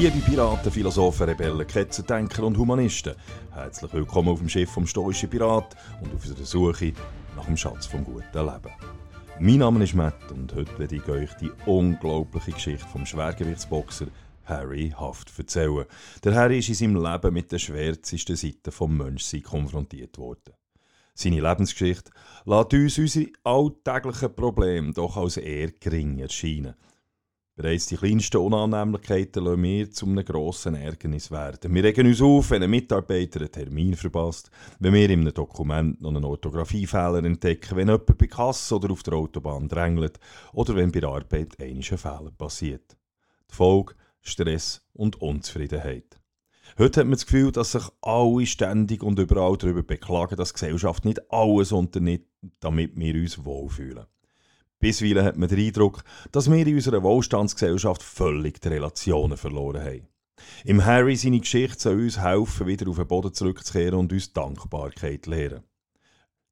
Liebe Piraten, Philosophen, Rebellen, Ketzendenker und Humanisten, herzlich willkommen auf dem Schiff vom stoischen Pirat und auf unserer Suche nach dem Schatz vom guten Leben. Mein Name ist Matt und heute werde ich euch die unglaubliche Geschichte vom Schwergewichtsboxer Harry Haft erzählen. Der Harry ist in seinem Leben mit der schwärzesten Seite vom Menschsein konfrontiert worden. Seine Lebensgeschichte lässt uns unsere alltäglichen Probleme doch als eher gering erscheinen. Bereits die kleinsten Unannehmlichkeiten lassen wir zu einem grossen Ärgernis werden. Wir regen uns auf, wenn ein Mitarbeiter einen Termin verpasst, wenn wir in einem Dokument noch einen Orthographiefehler entdecken, wenn jemand bei Kasse oder auf der Autobahn drängelt oder wenn bei der Arbeit ein Fehler passiert. Die Folge Stress und Unzufriedenheit. Heute hat man das Gefühl, dass sich alle ständig und überall darüber beklagen, dass die Gesellschaft nicht alles unternimmt, damit wir uns wohlfühlen. Bisweilen hat man den Eindruck, dass wir in unserer Wohlstandsgesellschaft völlig die Relationen verloren haben. Im Harry seine Geschichte soll uns helfen, wieder auf den Boden zurückzukehren und uns Dankbarkeit lehren.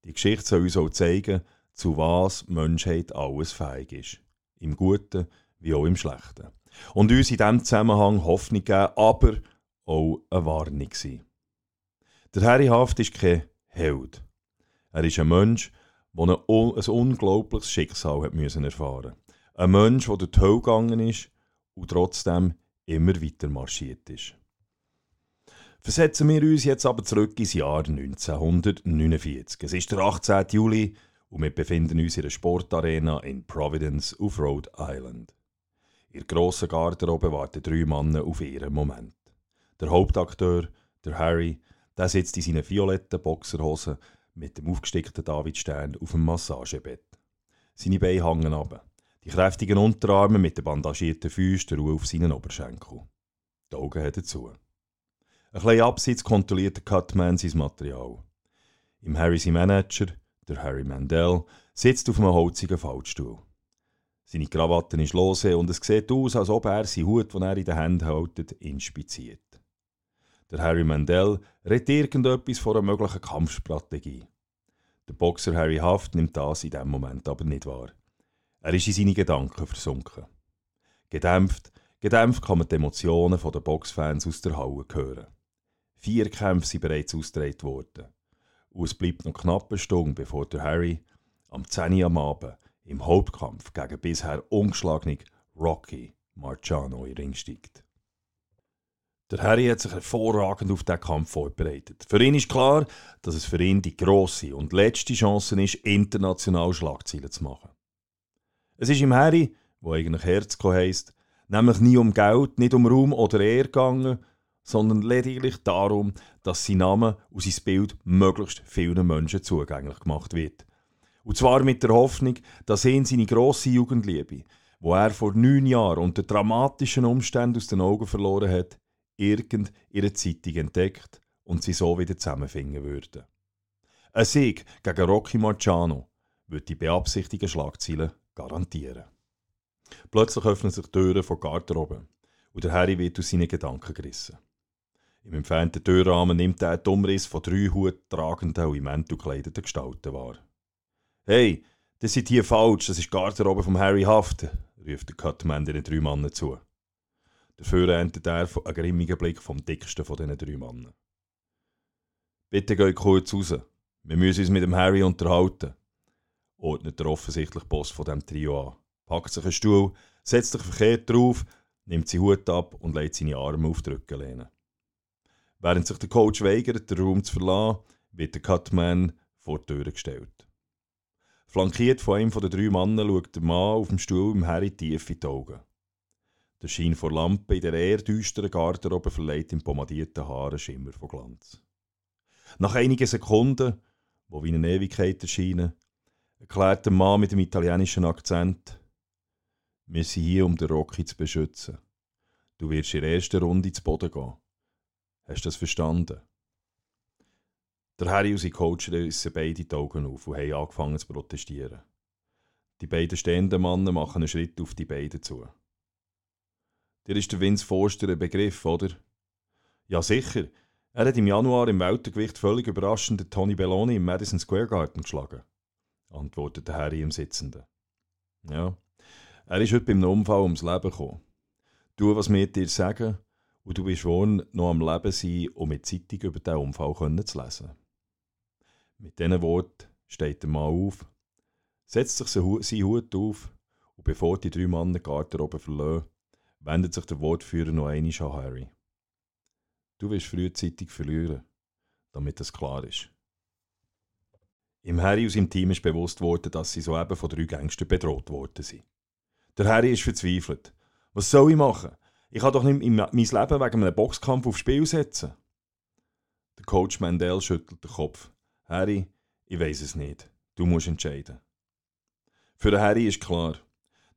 Die Geschichte soll uns auch zeigen, zu was Menschheit alles fähig ist. Im Guten wie auch im Schlechten. Und uns in diesem Zusammenhang Hoffnung geben, aber auch eine Warnung sein. Der Harry Haft ist kein Held. Er ist ein Mensch, der ein, ein unglaubliches Schicksal hat müssen erfahren Ein Mensch, der durch die Hölle gegangen ist und trotzdem immer weiter marschiert ist. Versetzen wir uns jetzt aber zurück ins Jahr 1949. Es ist der 18. Juli und wir befinden uns in der Sportarena in Providence auf Rhode Island. In der grossen Garderobe warten drei Männer auf ihren Moment. Der Hauptakteur, der Harry, der sitzt in seinen violetten Boxerhosen mit dem aufgesteckten Davidstern auf dem Massagebett. Seine Beine hängen ab. Die kräftigen Unterarme mit den bandagierten Füßen ruhen auf seinen Oberschenkel. Die Augen hat er zu. Ein bisschen abseits kontrolliert der Cutman sein Material. Im Harry sein Manager, der Harry Mandel, sitzt auf einem holzigen Fallstuhl. Seine Krawatte ist lose und es sieht aus, als ob er seinen Hut, den er in den Händen hält, inspiziert. Der Harry Mandel redet irgendetwas von einer möglichen Kampfstrategie. Der Boxer Harry Haft nimmt das in diesem Moment aber nicht wahr. Er ist in seine Gedanken versunken. Gedämpft, gedämpft kann man die Emotionen der Boxfans aus der Halle hören. Vier Kämpfe sind bereits ausgetragen worden. Und es bleibt noch knapp eine Stunde, bevor der Harry am 10 Uhr am Abend im Hauptkampf gegen bisher ungeschlagenen Rocky Marciano in den Ring steigt. Der Harry hat sich hervorragend auf diesen Kampf vorbereitet. Für ihn ist klar, dass es für ihn die grosse und letzte Chance ist, international Schlagzeilen zu machen. Es ist im Harry, wo eigentlich Herzko heisst, nämlich nie um Geld, nicht um Ruhm oder Ehre gegangen, sondern lediglich darum, dass sein Name und sein Bild möglichst vielen Menschen zugänglich gemacht wird. Und zwar mit der Hoffnung, dass ihn seine grosse Jugendliebe, wo er vor neun Jahren unter dramatischen Umständen aus den Augen verloren hat, irgend ihre Zeitung entdeckt und sie so wieder zusammenfinden würden. Ein Sieg gegen Rocky Marciano würde die beabsichtigten Schlagzeilen garantieren. Plötzlich öffnen sich die Türen von Garderobe und der Harry wird aus seinen Gedanken gerissen. Im entfernten Türrahmen nimmt er den Umriss von drei huttragenden und im Mantel gekleideten Gestalten wahr. Hey, das sind hier falsch, das ist Garderobe vom Harry Haft, ruft der Cutman den drei Mannen zu. Dafür erntet er einen grimmigen Blick vom dicksten von diesen drei Männern. Bitte geht kurz raus. Wir müssen uns mit dem Harry unterhalten, ordnet der offensichtliche Boss von dem Trio an. Packt sich einen Stuhl, setzt sich verkehrt drauf, nimmt seinen Hut ab und legt seine Arme auf die Rückenlehne. Während sich der Coach weigert, den Raum zu verlassen, wird der Cutman vor die Tür gestellt. Flankiert von einem der drei Männern schaut der Mann auf dem Stuhl im Harry tief in die Augen. Der Schein vor Lampe in der eher düsteren Garderobe verleiht im pomadierten Haar einen Schimmer von Glanz. Nach einigen Sekunden, wo wie eine Ewigkeit erscheinen, erklärt der Mann mit dem italienischen Akzent, wir sind hier, um den Rocky zu beschützen. Du wirst in der ersten Runde zu Boden gehen. Hast du das verstanden? Der Harry und sein Coach rissen beide die Augen auf und haben angefangen zu protestieren. Die beiden stehenden Männer machen einen Schritt auf die beiden zu. Dir ist der Vince Forster ein Begriff, oder? Ja, sicher. Er hat im Januar im Weltergewicht völlig überraschend den Tony Belloni im Madison Square Garden geschlagen, antwortete Harry im Sitzenden. Ja, er ist heute beim Unfall ums Leben gekommen. Tu, was wir dir sagen, und du bist wohl noch am Leben sein, um mit Zeitung über diesen Unfall zu lesen. Mit diesen Worten steht der Mann auf, setzt sich seinen Hut auf und bevor die drei Männer den Garten oben verlassen, wendet sich der Wortführer noch einmal an Harry. Du wirst frühzeitig verlieren, damit das klar ist. Im Harry und seinem Team ist bewusst worden, dass sie soeben von drei Gangstern bedroht worden sind. Der Harry ist verzweifelt. Was soll ich machen? Ich kann doch nicht mein Leben wegen einem Boxkampf aufs Spiel setzen. Der Coach Mandel schüttelt den Kopf. Harry, ich weiß es nicht. Du musst entscheiden. Für den Harry ist klar,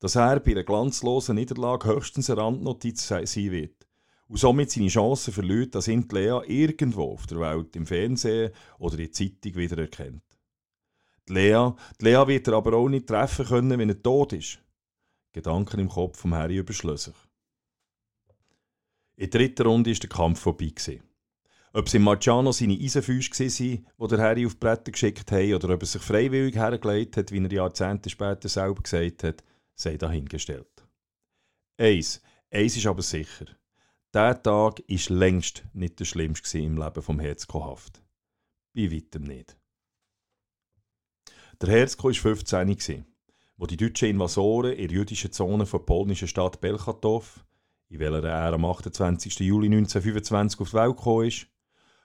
dass er bei einer glanzlosen Niederlage höchstens eine Randnotiz sein wird und somit seine Chancen verliert, dass ihn Lea irgendwo auf der Welt im Fernsehen oder in der Zeitung wieder erkennt. Die Lea, die Lea wird er aber auch nicht treffen können, wenn er tot ist. Gedanken im Kopf vom Harry überschlüssig. In der dritten Runde war der Kampf vorbei. Ob es im Marciano seine Eisenfüße waren, die der Harry auf die Bretter geschickt haben, oder ob er sich freiwillig hergelegt hat, wie er Jahrzehnte später selber gesagt hat, sei dahingestellt. Eins, eins ist aber sicher. Dieser Tag war längst nicht der schlimmste im Leben vom Herzko Haft. Bei weitem nicht. Der Herzko war 15, wo die deutschen Invasoren in der jüdischen Zone der polnischen Stadt Belchatow, in welcher er am 28. Juli 1925 auf die Welt gekommen ist,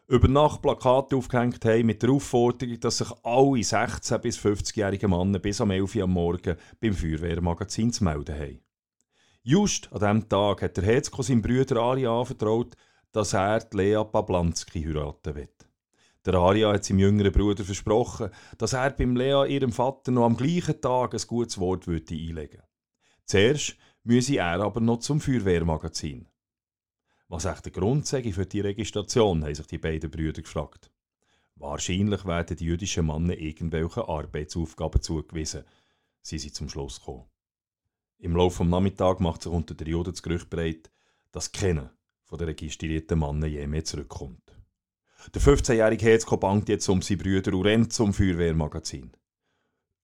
über Nacht Plakate aufgehängt haben mit der Aufforderung, dass sich alle 16- bis 50-jährigen Männer bis am 11 Uhr am Morgen beim Feuerwehrmagazin zu melden haben. Just an diesem Tag hat der Hetzko seinem Bruder Ari anvertraut, dass er die Lea Pablanski heiraten will. Der Aria hat seinem jüngeren Bruder versprochen, dass er beim Lea, ihrem Vater, noch am gleichen Tag ein gutes Wort würde einlegen Zuerst müsse er aber noch zum Feuerwehrmagazin. Was echt der Grund sei für die Registration, haben sich die beiden Brüder gefragt. Wahrscheinlich werden die jüdischen Männer irgendwelche Arbeitsaufgaben zugewiesen. Sie sind zum Schluss gekommen. Im Laufe des Nachmittags macht sich unter der Juden das Gerücht breit, dass keiner von den registrierten Männern je mehr zurückkommt. Der 15-jährige Herzko bangt jetzt um seine Brüder und rennt zum Feuerwehrmagazin.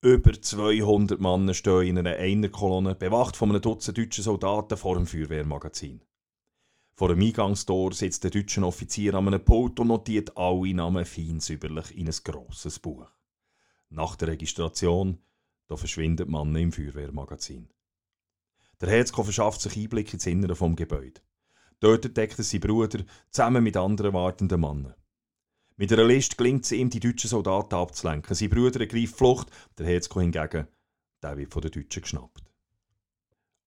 Über 200 Männer stehen in einer Einerkolonne, bewacht von einem Dutzend deutschen Soldaten vor dem Feuerwehrmagazin. Vor dem Eingangstor sitzt der deutsche Offizier an einem Pult und notiert alle Namen fein säuberlich in ein grosses Buch. Nach der Registration da verschwindet man im Feuerwehrmagazin. Der Herzko verschafft sich Einblick ins Innere vom Gebäude. Dort entdeckt er seinen Bruder zusammen mit anderen wartenden Männern. Mit einer List gelingt es ihm, die deutschen Soldaten abzulenken. Sein Bruder ergreift Flucht, der Herzko hingegen, der wird von den Deutschen geschnappt.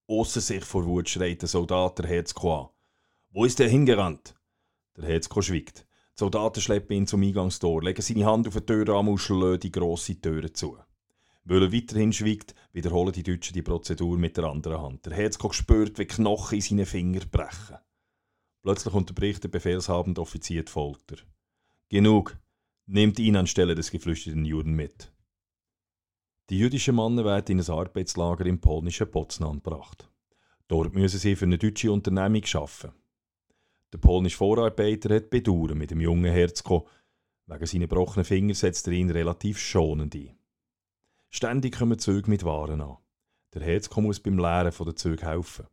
Ausser sich vor Wut schreit der Soldat der Herzko an. Wo ist er hingerannt? Der Herzko schweigt. Die Soldaten schleppen ihn zum Eingangstor, legen seine Hand auf den Türrahmen und schlagen die grosse Tür zu. Weil er weiterhin schweigt, wiederholen die Deutschen die Prozedur mit der anderen Hand. Der Herzko spürt, wie Knochen in seinen Fingern brechen. Plötzlich unterbricht der befehlshabende Offizier die Folter. Genug! Nehmt ihn anstelle des geflüchteten Juden mit. Die jüdischen Männer werden in ein Arbeitslager im polnischen Potsdam gebracht. Dort müssen sie für eine deutsche Unternehmung arbeiten. Der polnische Vorarbeiter hat Bedauern mit dem jungen Herzko. Wegen seiner gebrochenen Finger setzt er ihn relativ schonend ein. Ständig kommen Züge mit Waren an. Der Herzko muss beim Leeren der Züge helfen.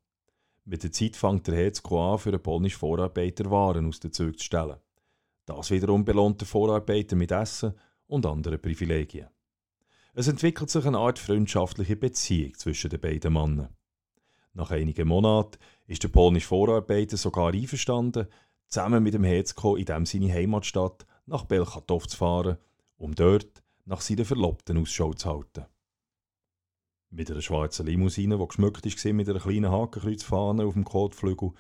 Mit der Zeit fängt der Herzko an, für einen polnischen Vorarbeiter Waren aus den Zügen zu stellen. Das wiederum belohnt den Vorarbeiter mit Essen und anderen Privilegien. Es entwickelt sich eine Art freundschaftliche Beziehung zwischen den beiden Männern. Nach einigen Monaten ist der polnische Vorarbeiter sogar einverstanden, zusammen mit dem Herzko in dem seine Heimatstadt nach Belchatow zu fahren, um dort nach seiner Verlobten Ausschau zu halten. Mit einer schwarzen Limousine, die geschmückt war mit einer kleinen Hakenkreuzfahne auf dem Kotflügel,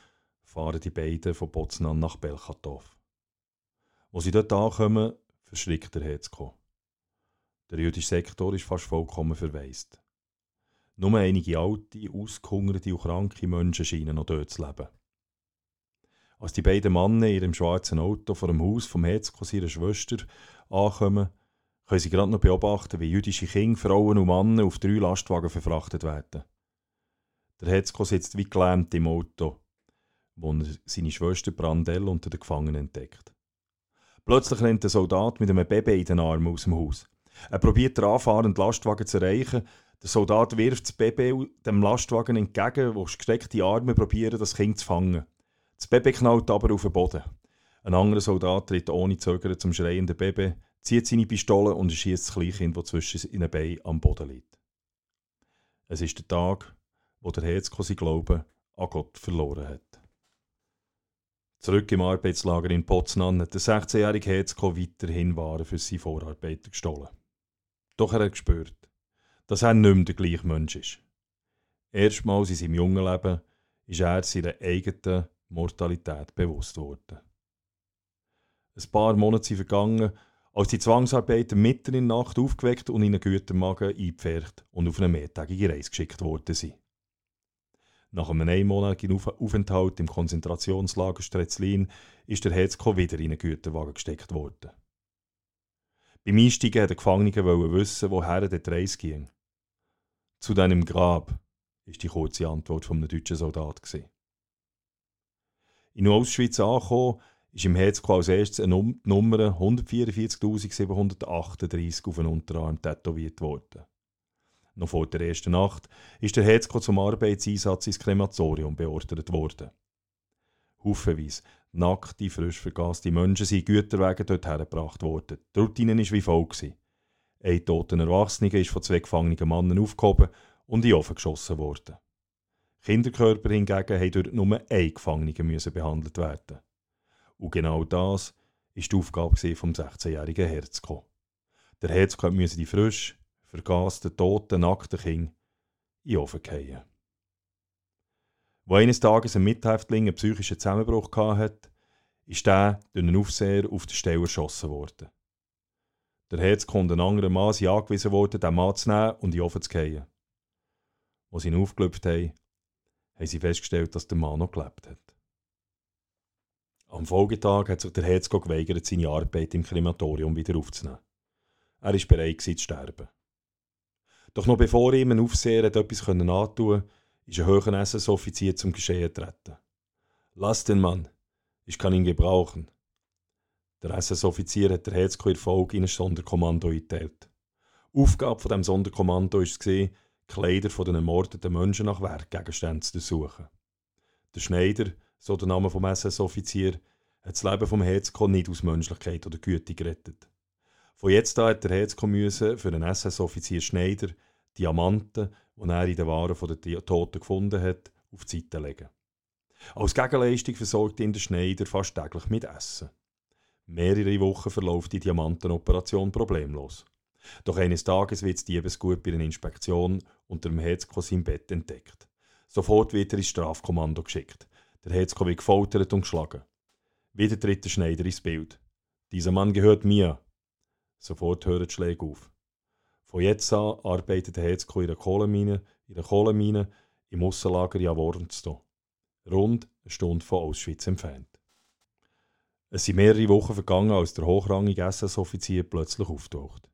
fahren die beiden von Potsdam nach Belchatow. Wo sie dort ankommen, verschrickt der Herzko. Der jüdische Sektor ist fast vollkommen verwaist. Nur einige alte, ausgehungerte und kranke Menschen scheinen noch dort zu leben. Als die beiden Männer in ihrem schwarzen Auto vor dem Haus vom Hetzko ihrer Schwester ankommen, können sie gerade noch beobachten, wie jüdische Kinder, Frauen und Männer auf drei Lastwagen verfrachtet werden. Der Hetzko sitzt wie gelähmt im Auto, wo er seine Schwester Brandel unter den Gefangenen entdeckt. Plötzlich rennt der Soldat mit einem Baby in den Armen aus dem Haus. Er probiert den anfahrenden Lastwagen zu erreichen, Der Soldat wirft das Baby dem Lastwagen entgegen, wo gestreckte Arme probieren, das Kind zu fangen. Das Baby knallt aber auf den Boden. Ein anderer Soldat tritt ohne Zögern zum schreienden Baby, zieht seine Pistole und schießt das Kleinkind, das zwischen ihren Beinen am Boden liegt. Es ist der Tag, wo der Herzko sein Glauben an Gott verloren hat. Zurück im Arbeitslager in Potsdam hat der 16-jährige Herzko weiterhin Waren für seine Vorarbeiter gestohlen. Doch er hat gespürt, dass er nicht mehr der gleiche Mensch ist. Erstmals in seinem jungen Leben ist er seiner eigenen Mortalität bewusst worden. Ein paar Monate sind vergangen, als die Zwangsarbeiter mitten in der Nacht aufgeweckt und in einen Gütermagen eingepfercht und auf eine mehrtägige Reise geschickt worden sind. Nach einem einmonatigen Aufenthalt im Konzentrationslager Stretzlin ist der Hetzko wieder in einen Güterwagen gesteckt worden. Beim Einsteigen wollten die Gefangenen wissen, woher der Reise ging. Zu deinem Grab, ist die kurze Antwort vom deutschen Soldat. In Auschwitz angekommen, ist im Herzko als erstes eine Num Nummer 144.738 auf den Unterarm tätowiert worden. Noch vor der ersten Nacht ist der Herzko zum Arbeitseinsatz ins Krematorium beordert worden. Haufenweise nackte, frisch vergasste Menschen sind Güterwegen dort hergebracht worden. Die Routine war wie folgt. Ein toter Erwachsener ist von zwei gefangenen Männern aufgehoben und in den Ofen geschossen worden. Kinderkörper hingegen mussten dort nur ein Gefangener behandelt werden. Und genau das war die Aufgabe vom 16-jährigen Herzko. Der Herzko musste die frisch, vergasten, toten, nackten Kinder in den Ofen fallen. Wo eines Tages ein Mithäftling einen psychischen Zusammenbruch hatte, ist der durch einen Aufseher auf die Stelle erschossen worden. Der Herzko und ein anderer Mann sind angewiesen worden, den Mann zu nehmen und in den Ofen zu fallen. Als sie ihn aufgelöpft haben, haben sie festgestellt, dass der Mann noch gelebt hat. Am Folgetag hat sich der Herzko geweigert, seine Arbeit im Krematorium wieder aufzunehmen. Er war bereit zu sterben. Doch noch bevor ihm ein Aufseher etwas antun konnte, ist ein höherer SS-Offizier zum Geschehen getreten. Lass den Mann, ich kann ihn gebrauchen. Der SS-Offizier hat der Herzko in ein Sonderkommando eingeteilt. Aufgabe von dem Sonderkommando war es, Kleider von den ermordeten Menschen nach Werkgegenständen zu suchen. Der Schneider so der Name vom SS-Offizier, hat das Leben vom Herzko nicht aus Menschlichkeit oder Güte gerettet. Von jetzt an hat der Herzko für den SS-Offizier Schneider Diamanten, die er in den Waren der Toten gefunden hat, auf die Seite legen. Als Gegenleistung versorgt ihn der Schneider fast täglich mit Essen. Mehrere Wochen verläuft die Diamantenoperation problemlos. Doch eines Tages wird das Diebesgut bei einer Inspektion unter dem Herzko im Bett entdeckt. Sofort wird er ins Strafkommando geschickt. Der Hetzko wird gefoltert und geschlagen. Wieder tritt der Schneider ins Bild. Dieser Mann gehört mir. Sofort hören die Schläge auf. Von jetzt an arbeitet der Hetzko in der Kohlemine, in der Kohlemine im Aussenlager Jawornsto. Rund eine Stunde von Auschwitz entfernt. Es sind mehrere Wochen vergangen, als der hochrangige SS-Offizier plötzlich auftaucht.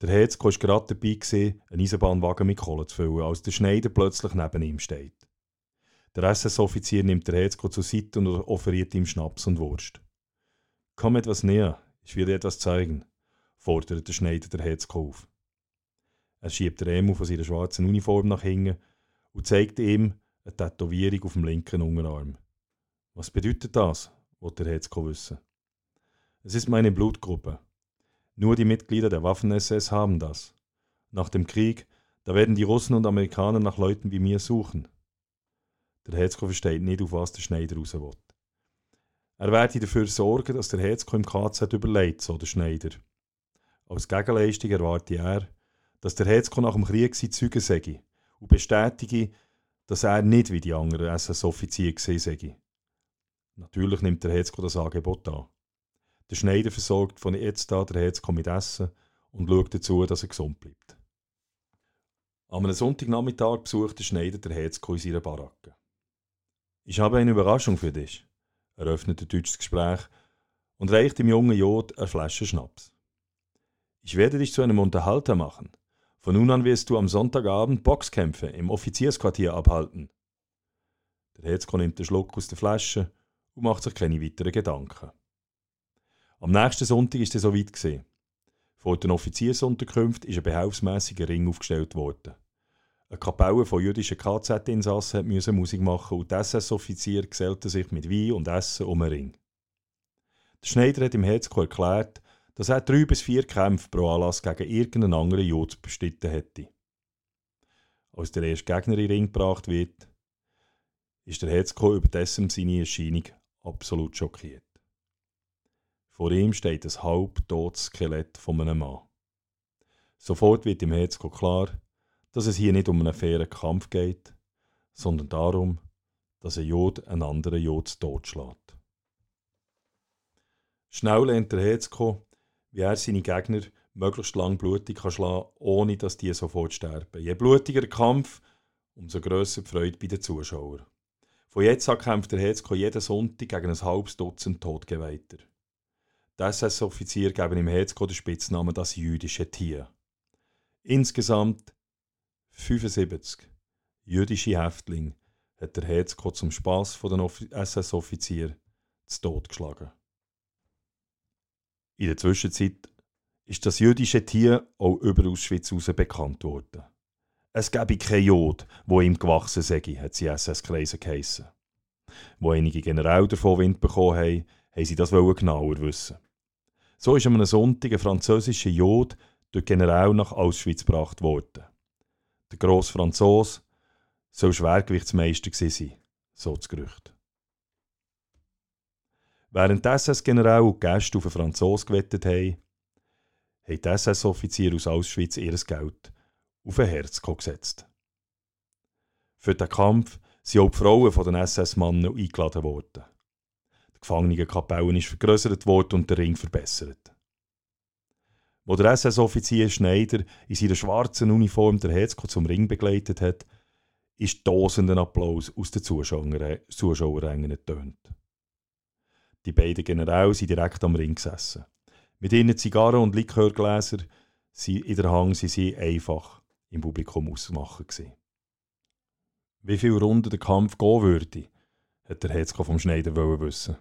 Der Hetzko war gerade dabei, einen Eisenbahnwagen mit Kohle zu füllen, als der Schneider plötzlich neben ihm steht. Der SS-Offizier nimmt der Hetzko zur Seite und offeriert ihm Schnaps und Wurst. Komm etwas näher, ich will dir etwas zeigen, fordert der Schneider der Hetzko auf. Er schiebt Remo von seiner schwarzen Uniform nach hinten und zeigt ihm eine Tätowierung auf dem linken Unterarm. Was bedeutet das? wollte der Hetzko wissen. Es ist meine Blutgruppe. Nur die Mitglieder der Waffen-SS haben das. Nach dem Krieg, da werden die Russen und Amerikaner nach Leuten wie mir suchen. Der Herzko versteht nicht, auf was der Schneider raus will. Er werde dafür sorgen, dass der Herzko im KZ überlebt, so der Schneider. Als Gegenleistung erwarte er, dass der Herzko nach dem Krieg sein Zeugen sei und bestätige, dass er nicht wie die anderen SS-Offiziere gesehen sei. Natürlich nimmt der Herzko das Angebot an. Der Schneider versorgt von jetzt an der Herzko mit Essen und schaut dazu, dass er gesund bleibt. Am Sonntagnachmittag besucht der Schneider der Herzko in seiner Baracke. Ich habe eine Überraschung für dich, eröffnet der Deutsch das Gespräch und reicht dem jungen Jod eine Flasche Schnaps. Ich werde dich zu einem Unterhalter machen. Von nun an wirst du am Sonntagabend Boxkämpfe im Offiziersquartier abhalten. Der Hetzko nimmt den Schluck aus der Flasche und macht sich keine weiteren Gedanken. Am nächsten Sonntag ist es so weit gesehen. Vor den Offiziersunterkünften ist ein behelfsmäßiger Ring aufgestellt worden. Eine Kapelle von jüdischen KZ-Insassen musste Musik machen und die SS-Offizier gesellten sich mit Wein und Essen um einen Ring. Der Schneider hat im Herzko erklärt, dass er drei bis vier Kämpfe pro Anlass gegen irgendeinen anderen Jod bestritten hätte. Als der erste Gegner in den Ring gebracht wird, ist der Herzko über dessen seine Erscheinung absolut schockiert. Vor ihm steht ein halbtotes Skelett von einem Mann. Sofort wird im Herzko klar, dass es hier nicht um einen fairen Kampf geht, sondern darum, dass ein Jod einen anderen Jod totschlägt. Schnell lernt der Herzko, wie er seine Gegner möglichst lang blutig kann schlagen ohne dass die sofort sterben. Je blutiger der Kampf, umso grösser die Freude bei den Zuschauern. Von jetzt an kämpft der Herzko jeden Sonntag gegen ein halbes Dutzend Todgeweihter. Die SS-Offizier geben im Herzko den Spitznamen das jüdische Tier. Insgesamt 75 jüdische Häftlinge hat der Herzko zum Spass von den SS-Offizier zu Tod geschlagen. In der Zwischenzeit ist das jüdische Tier auch über Auschwitz heraus bekannt worden. Es gäbe kein Jod, wo ihm gewachsen sei, hat sie SS-Kreise geheissen. Wo einige Generäle davon Wind bekommen haben, haben sie das genauer wissen. So ist am einem Sonntag ein französischer Jod durch General nach Auschwitz gebracht worden. Der grosse Franzose soll Schwergewichtsmeister sein, so das Gerücht. Während die SS-Generäle und die Gäste auf einen Franzosen gewettet haben, haben die SS-Offiziere aus Auschwitz ihr Geld auf ein Herz gesetzt. Für den Kampf sind auch die Frauen von den SS-Mannen eingeladen worden. Die Gefangenenkapelle ist vergrößert worden und der Ring verbessert. Wo der SS-Offizier Schneider in seiner schwarzen Uniform der Hetzko zum Ring begleitet hat, ist tosenden Applaus aus den Zuschauerrängen ertönt. Die beiden Generäle sind direkt am Ring gesessen. Mit ihren Zigarren und Likörgläser in der Hang sie sie einfach im Publikum ausmachen. Gewesen. Wie viele Runden der Kampf gehen würde, hat der Hetzko vom Schneider wissen.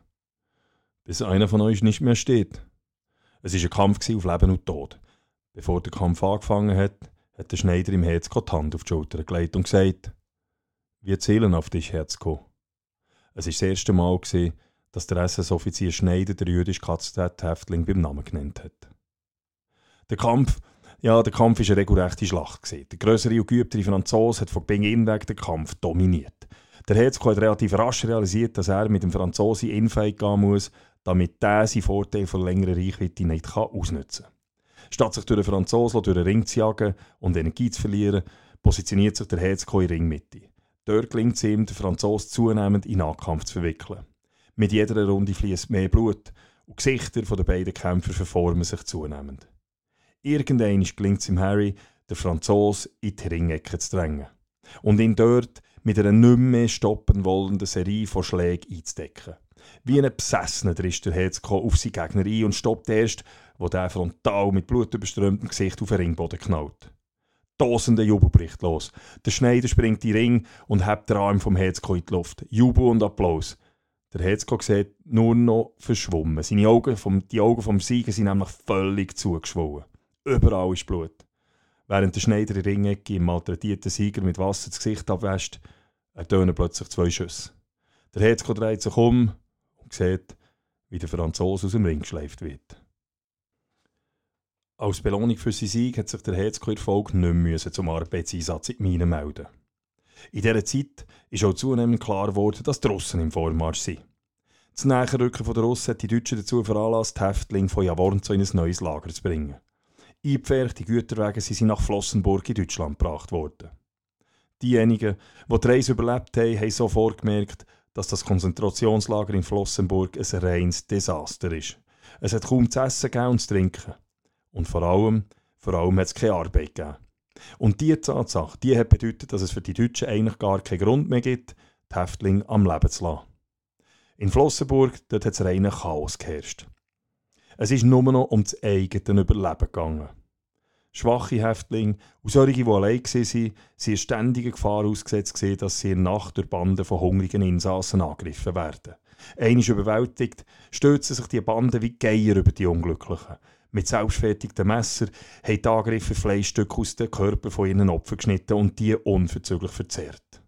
Bis einer von euch nicht mehr steht. Es war ein Kampf auf Leben und Tod. Bevor der Kampf angefangen hat, hat der Schneider im Herzko die Hand auf die Schulter gelegt und gesagt, wir zählen auf dich, Herzko. Es war das erste Mal, gewesen, dass der SS-Offizier Schneider der jüdische KZ-Häftling beim Namen genannt hat. Der Kampf, ja, der Kampf war eine regelrechte Schlacht. Der größere und geübtere Franzose hat von Beginn weg den Kampf dominiert. Der Herzko hat relativ rasch realisiert, dass er mit dem Franzosen Infight gehen muss, damit der seinen Vorteil von längerer Reichweite nicht kann ausnutzen kann. Statt sich durch den Franzosen durch den Ring zu jagen und Energie zu verlieren, positioniert sich der Herzko in Ringmitte. Dort gelingt es ihm, den Franzosen zunehmend in Nahkampf zu verwickeln. Mit jeder Runde fließt mehr Blut und die Gesichter der beiden Kämpfer verformen sich zunehmend. Irgendwann gelingt es ihm Harry, den Franzos in die Ringecke zu drängen und ihn dort mit einer nicht mehr stoppen wollenden Serie von Schlägen einzudecken. Wie ein Besessener drischt der Hetzko auf seinen Gegner ein und stoppt erst, wo der frontal mit blutüberströmtem Gesicht auf den Ringboden knallt. Tausende Jubel bricht los. Der Schneider springt in den Ring und hebt den Arm vom Hetzko in die Luft. Jubel und Applaus. Der Hetzko sieht nur noch verschwommen. Seine Augen vom, die Augen vom Sieger sind nämlich völlig zugeschwollen. Überall ist Blut. Während der Schneider in Ringecke im malträtierten Sieger mit Wasser das Gesicht abwäscht, ertönen plötzlich zwei Schüsse. Der Hetzko dreht sich um und sieht, wie der Franzose aus dem Ring geschleift wird. Als Belohnung für seinen Sieg hat sich der Hetzko Folge nicht mehr zum Arbeitseinsatz in die Mine melden in dieser Zeit ist auch zunehmend klar geworden, dass die Russen im Vormarsch sind. Das Näherrücken der Russen hat die Deutschen dazu veranlasst, die Häftlinge von Jawornzo in ein neues Lager zu bringen. Eingepferchte Güterwagen sind nach Flossenburg in Deutschland gebracht worden. Diejenigen, die die Reise überlebt haben, haben sofort gemerkt, dass das Konzentrationslager in Flossenburg ein reines Desaster ist. Es hat kaum zu essen und zu trinken. Und vor allem, vor allem hat es keine Arbeit gegeben. Und diese Tatsache, die hat bedeutet, dass es für die Deutschen eigentlich gar keinen Grund mehr gibt, die Häftlinge am Leben zu lassen. In Flossenburg hat es reinen Chaos geherrscht. Es ist nur noch um das eigene Überleben gegangen. Schwache Häftlinge und solche, die allein waren, in ständiger Gefahr ausgesetzt, dass sie in der Nacht durch Banden von hungrigen Insassen angegriffen werden. Einmal überwältigt, stürzen sich die Banden wie Geier über die Unglücklichen. Mit selbstfertigten Messer haben die Angreifer Fleischstücke aus den Körpern von ihren Opfern geschnitten und die unverzüglich verzehrt.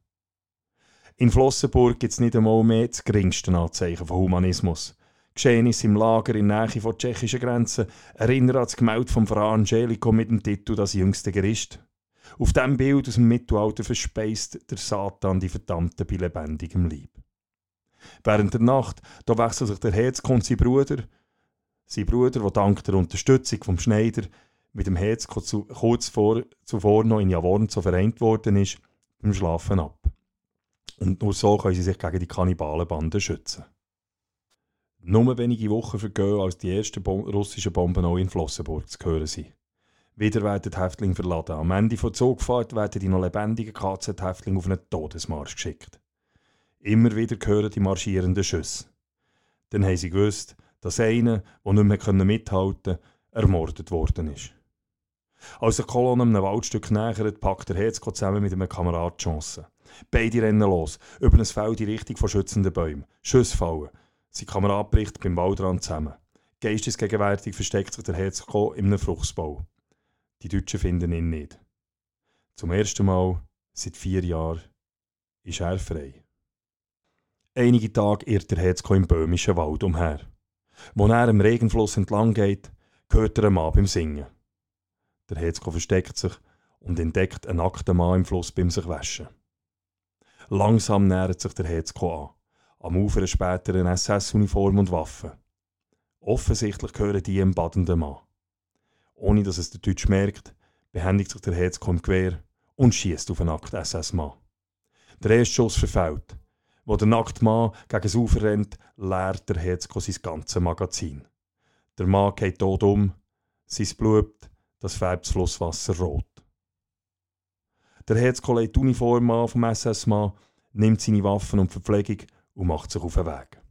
In Flossenburg gibt es nicht einmal mehr das geringste Anzeichen von Humanismus. Geschehnisse im Lager in Nähe von tschechischen Grenzen erinnern an das Gemälde von Fra Angelico mit dem Titel Das jüngste Gericht. Auf diesem Bild aus dem Mittelalter verspeist der Satan die Verdammten bei lebendigem Leib. Während der Nacht da wechselt sich der sein Bruder, sein Bruder, der dank der Unterstützung vom Schneider mit dem Herzko zu, kurz vor, zuvor noch in Javorn so vereint worden ist, beim Schlafen ab. Und nur so können sie sich gegen die Kannibalenbande schützen. Nur wenige Wochen vergehen, als die ersten Bom russischen Bomben auch in Flossenburg zu hören sind. Wieder werden die Häftlinge verladen. Am Ende der Zugfahrt werden die noch lebendigen KZ-Häftlinge auf einen Todesmarsch geschickt. Immer wieder hören die marschierenden Schüsse. Dann haben sie gewusst, dass einer, der nicht mehr mithalten konnte, ermordet worden ist. Als die Kolonne einem Waldstück nähert, packt der Herzko zusammen mit einem Kamerad Chance. Beide rennen los, über ein Feld in Richtung von schützenden Bäumen. Schüsse fallen. Sein Kamerad bricht beim Waldrand zusammen. Geistesgegenwärtig versteckt sich der Herzko in einem Fruchtbau. Die Deutschen finden ihn nicht. Zum ersten Mal seit vier Jahren ist er frei. Einige Tage irrt der Herzko im böhmischen Wald umher. Wo er am Regenfluss entlang geht, hört er einen Mann beim Singen. Der Herzko versteckt sich und entdeckt einen nackten Mann im Fluss beim sich waschen. Langsam nähert sich der Herzko an. Am Ufer später eine SS-Uniform und Waffen. Offensichtlich gehören die im badenden Mann. Ohne dass es der Deutsch merkt, behändigt sich der Herzko im Gewehr und schießt auf einen nackten SS-Mann. Der erste Schuss verfällt. Wo der nackte Mann gegen das Ufer rennt, leert der Herzko sein ganzes Magazin. Der Mann geht tot um, sein Blut, das färbt das Flusswasser rot. Der Herzko legt die Uniform an vom SS-Mann, nimmt seine Waffen und Verpflegung und macht sich auf den Weg.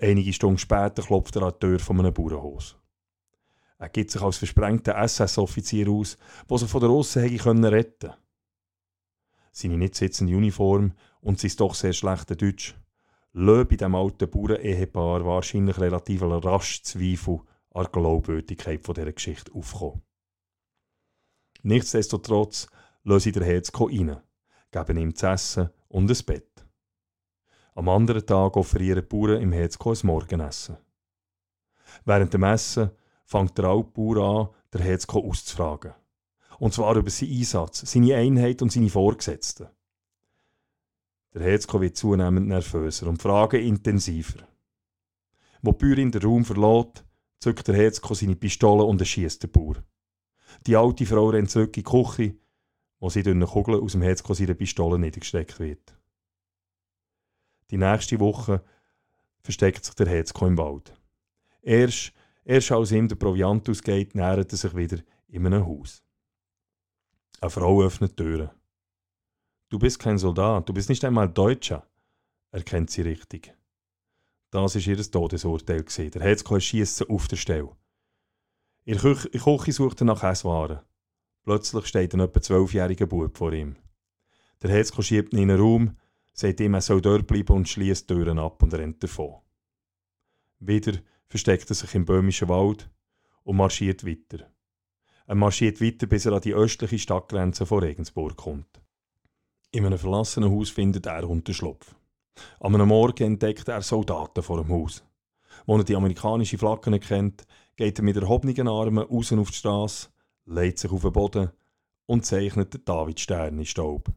Einige Stunden später klopft er an die Tür von einem Bauernhaus. Er gibt sich als versprengter SS-Offizier aus, der sich von der Russen hätte retten können. Seine nicht sitzende Uniform und sein doch sehr schlechte Deutsch lassen bei dem alten Bauern-Ehepaar wahrscheinlich relativ rasch Zweifel an der Glaubwürdigkeit dieser Geschichte aufkommen. Nichtsdestotrotz lassen sie der Herzko rein, geben ihm zu essen und ein Bett. Am anderen Tag offerieren die Bauern im Herzko ein Morgenessen. Während dem Essen fängt der Altbauer an, der Herzko auszufragen. Und zwar über seinen Einsatz, seine Einheit und seine Vorgesetzten. Der Herzko wird zunehmend nervöser und Fragen intensiver. Wo die Bäuerin den Raum verlässt, zückt der Herzko seine Pistole und erschießt den Bauer. Die alte Frau rennt zurück in die Küche, wo sie durch eine Kugel aus dem Herzko seiner Pistole niedergesteckt wird. Die nächste Woche versteckt sich der Herzko im Wald. Erst, erst als ihm der Proviant ausgeht, nähert er sich wieder in einem Haus. Eine Frau öffnet Türen. Du bist kein Soldat, du bist nicht einmal Deutscher, erkennt sie richtig. Das war ihr Todesurteil. Der Herzko schießt auf der Stelle. In der Küche sucht er nach Esswaren. Plötzlich steht ein etwa zwölfjähriger Bub vor ihm. Der Herzko schiebt ihn in einen Raum, sagt ihm, er soll dort bleiben und schließt Türen ab und rennt davon. Wieder versteckt er sich im böhmischen Wald und marschiert weiter. Er marschiert weiter, bis er an die östliche Stadtgrenze von Regensburg kommt. In einem verlassenen Haus findet er Unterschlupf. Am Morgen entdeckt er Soldaten vor dem Haus. Wo er die amerikanische Flagge erkennt, geht er mit erhobenen Armen raus auf die Straße, legt sich auf den Boden und zeichnet den Davidstern in Staub.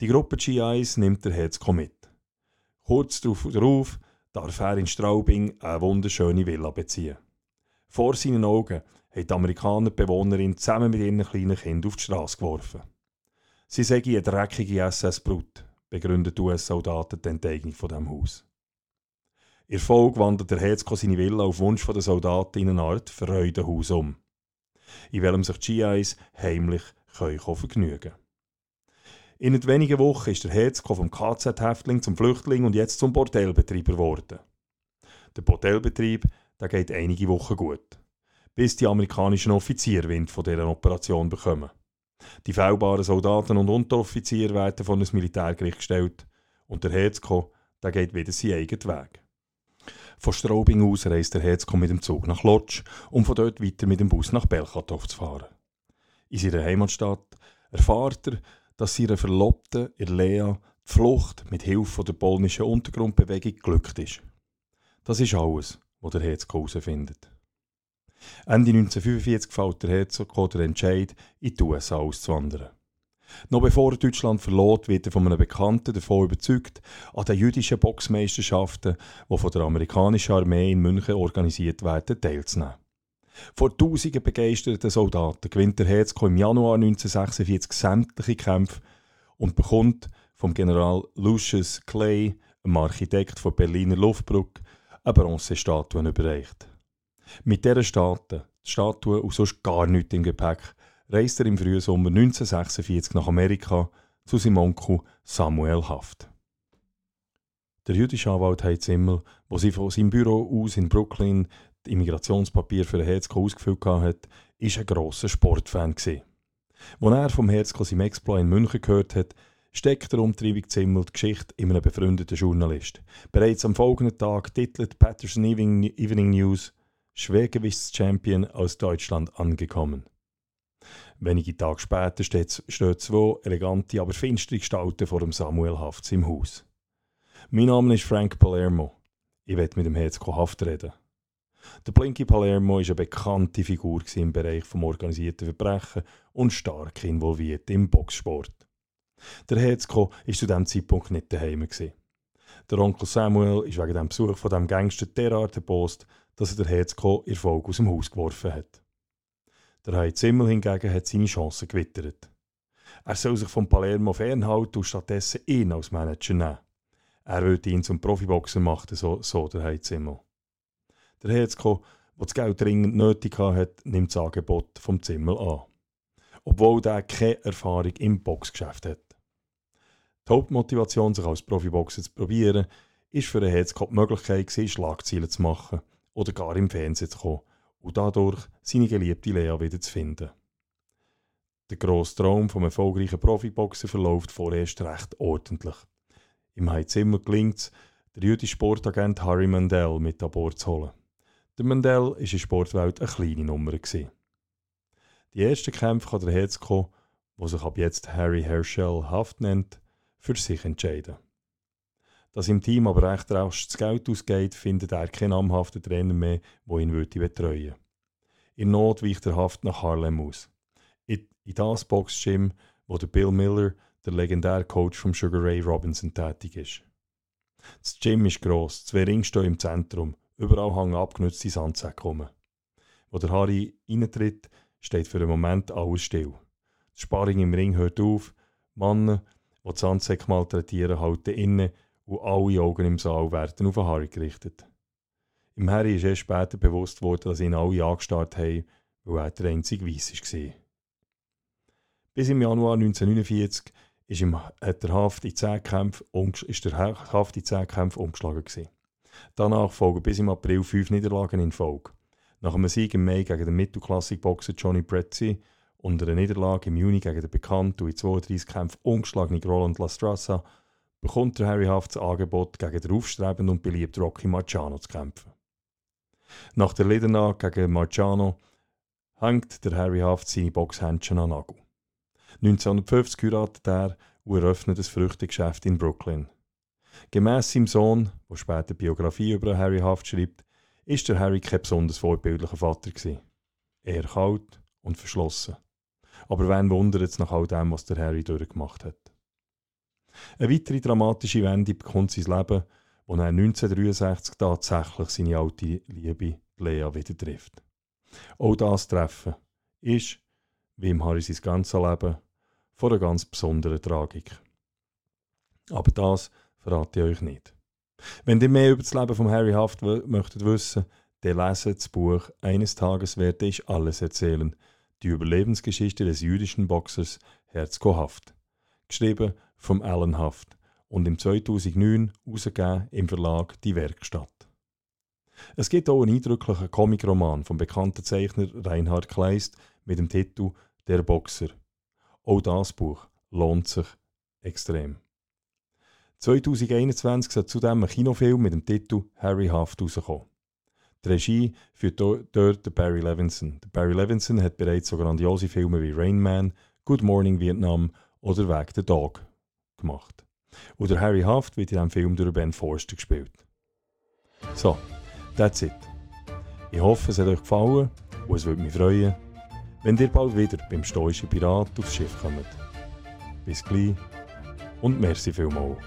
Die Gruppe GIs nimmt der Herzko mit. Kurz darauf darf er in Straubing eine wunderschöne Villa beziehen. Vor seinen Augen hat die Amerikaner die Bewohnerin zusammen mit ihren kleinen Kindern auf die Straße geworfen. Sie sagen eine dreckige SS-Brut, begründen die US-Soldaten die Enteignung von diesem Haus. In Folge wandert der Herzko seine Villa auf Wunsch der Soldaten in eine Art Freudenhaus um, in welchem sich die GIs heimlich können vergnügen können. In wenigen Wochen ist der Herzko vom KZ-Häftling zum Flüchtling und jetzt zum Bordellbetreiber geworden. Der Bordellbetrieb der geht einige Wochen gut, bis die amerikanischen Offiziere Wind von dieser Operation bekommen. Die fehlbaren Soldaten und Unteroffiziere werden von einem Militärgericht gestellt und der Herzko der geht wieder seinen eigenen Weg. Von Straubing aus reist der Herzko mit dem Zug nach Lodz, um von dort weiter mit dem Bus nach Belchatow zu fahren. In seiner Heimatstadt erfahrt er, dass seine Verlobte, Lea, die Flucht mit Hilfe der polnischen Untergrundbewegung glückt ist. Das ist alles, was der Herzko herausfindet. Ende 1945 fällt der Herzog der Entscheid, in die USA auszuwandern. Noch bevor er Deutschland verlot, wird er von einem Bekannten davon überzeugt, an den jüdischen Boxmeisterschaften, die von der amerikanischen Armee in München organisiert werden, teilzunehmen. Vor tausenden begeisterten Soldaten gewinnt der Herzko im Januar 1946 sämtliche Kämpfe und bekommt vom General Lucius Clay, einem Architekt von Berliner Luftbrücke, eine Bronzestatue überreicht. Mit dieser Statue, Statue und sonst gar nichts im Gepäck, reist er im Frühsommer 1946 nach Amerika zu seinem Onkel Samuel Haft. Der jüdische Anwalt Heinz Zimmel, der sie von seinem Büro aus in Brooklyn die Immigrationspapier für den Herzko ausgefüllt hat, war ein grosser Sportfan. Als er vom Herzko seinem Exploit in München gehört hat, steckt der Umtreibung Zimmel die Geschichte in einem befreundeten Journalist. Bereits am folgenden Tag titelt Patterson Evening News Schwergewichtschampion aus Deutschland angekommen. Wenige Tage später stehen zwei elegante, aber finstere Gestalten vor dem Samuel Hafts im Haus. Mein Name ist Frank Palermo. Ich werde mit dem Herzko Haft reden. Der Blinky Palermo war eine bekannte Figur im Bereich des organisierten Verbrechen und stark involviert im Boxsport. Der Herzko war zu diesem Zeitpunkt nicht daheim. Der Onkel Samuel ist wegen dem Besuch von dem Gangster derart erbost, dass er der Herzko in Folge aus dem Haus geworfen hat. Der Heinz Zimmel hingegen hat seine Chancen gewittert. Er soll sich von Palermo fernhalten und stattdessen ihn als Manager nehmen. Er wollte ihn zum Profiboxer machen, so, so der Heinz Zimmel. Der Herzko, der das Geld dringend nötig hat, nimmt das Angebot vom Zimmel an. Obwohl er keine Erfahrung im Boxgeschäft hat. Die Hauptmotivation, sich als Profiboxer zu probieren, ist für den Herzko die Möglichkeit, Schlagzeilen zu machen oder gar im Fernsehen zu kommen und dadurch seine geliebte Lea wieder zu finden. Der grosse Traum vom erfolgreichen Profiboxer verläuft vorerst recht ordentlich. Im Heizimmer gelingt es, den jüdischen Sportagent Harry Mandel mit an Bord zu holen. Der Mandel war in der Sportwelt eine kleine Nummer. Gewesen. Die ersten Kämpfe kann der Herzko, der sich ab jetzt Harry Herschel Haft nennt, für sich entscheiden. Dass im Team aber recht rasch das Geld ausgeht, findet er keinen namhaften Trainer mehr, der ihn würde betreuen. In Not weicht er Haft nach Harlem aus. In, in das Boxgym, wo der Bill Miller, der legendäre Coach von Sugar Ray Robinson, tätig ist. Das Gym ist gross, zwei Ringe im Zentrum, überall hängen abgenutzte Sandsäcke rum. Wo der Harry reintritt, steht für einen Moment alles still. Das Sparring im Ring hört auf, Männer, die die Sandsäcke malträtieren, halten inne und alle Augen im Saal werden auf Harry gerichtet. Im Harry ist erst später bewusst worden, dass ihn alle angestarrt haben, weil er der einzige Weiss war. Bis im Januar 1949 ist, im, hat der Haft in 10 Kämpfen, ist der Haft in 10 Kämpfen umgeschlagen. Gewesen. Danach folgen bis im April fünf Niederlagen in Folge. Nach einem Sieg im Mai gegen den Mittelklassik-Boxer Johnny Prezzi und einer Niederlage im Juni gegen den bekannten und in 32 Kämpfen ungeschlagenen Roland Lastrassa bekommt der Harry Haft das Angebot, gegen den aufstrebenden und beliebten Rocky Marciano zu kämpfen. Nach der Niederlage gegen Marciano hängt der Harry Haft seine Boxhändchen an Nagel. 1950 heiratet er und eröffnet ein Früchtegeschäft in Brooklyn. Gemäss seinem Sohn, der später Biografie über Harry Haft schreibt, ist der Harry kein besonders vorbildlicher Vater gewesen. Eher kalt und verschlossen. Aber wen wundert es nach all dem, was der Harry durchgemacht hat? Eine weitere dramatische Wende bekommt sein Leben, wo er 1963 tatsächlich seine alte Liebe Lea wieder trifft. Auch das Treffen ist, wie im Harry sein ganzes Leben, von einer ganz besonderen Tragik. Aber das verrate ich euch nicht. Wenn ihr mehr über das Leben von Harry Haft möchtet wissen, dann leset das Buch Eines Tages werde ich alles erzählen. Die Überlebensgeschichte des jüdischen Boxers Herzko Haft. Geschrieben vom Alan Haft und im 2009 herausgegeben im Verlag Die Werkstatt. Es gibt auch einen eindrücklichen Comicroman vom bekannten Zeichner Reinhard Kleist mit dem Titel Der Boxer. Auch das Buch lohnt sich extrem. 2021 soll zudem ein Kinofilm mit dem Titel Harry Haft rauskommen. Die Regie führt dort Barry Levinson. Barry Levinson hat bereits so grandiose Filme wie Rain Man, Good Morning Vietnam oder Weg der Dog gemacht. Und der Harry Haft wird in diesem Film durch Ben Forster gespielt. So, that's it. Ich hoffe, es hat euch gefallen und es würde mich freuen, wenn ihr bald wieder beim Stoischen Pirat aufs Schiff kommt. Bis gleich und merci vielmals.